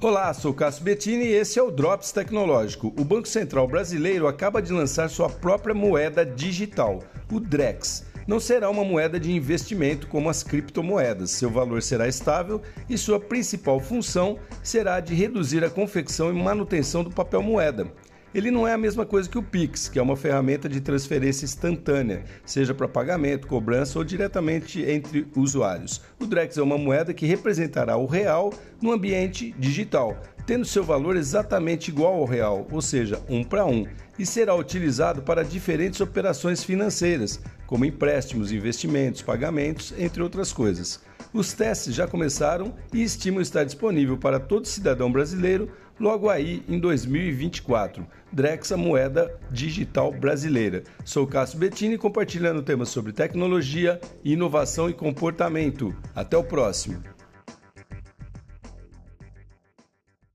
Olá, sou Cássio Bettini e esse é o Drops Tecnológico. O Banco Central Brasileiro acaba de lançar sua própria moeda digital, o DREX. Não será uma moeda de investimento como as criptomoedas. Seu valor será estável e sua principal função será de reduzir a confecção e manutenção do papel moeda ele não é a mesma coisa que o Pix, que é uma ferramenta de transferência instantânea, seja para pagamento, cobrança ou diretamente entre usuários. O Drex é uma moeda que representará o real no ambiente digital, tendo seu valor exatamente igual ao real, ou seja, um para um, e será utilizado para diferentes operações financeiras, como empréstimos, investimentos, pagamentos, entre outras coisas. Os testes já começaram e estimam estar disponível para todo cidadão brasileiro logo aí em 2024. Drexa Moeda Digital Brasileira. Sou Cássio Bettini compartilhando temas sobre tecnologia, inovação e comportamento. Até o próximo.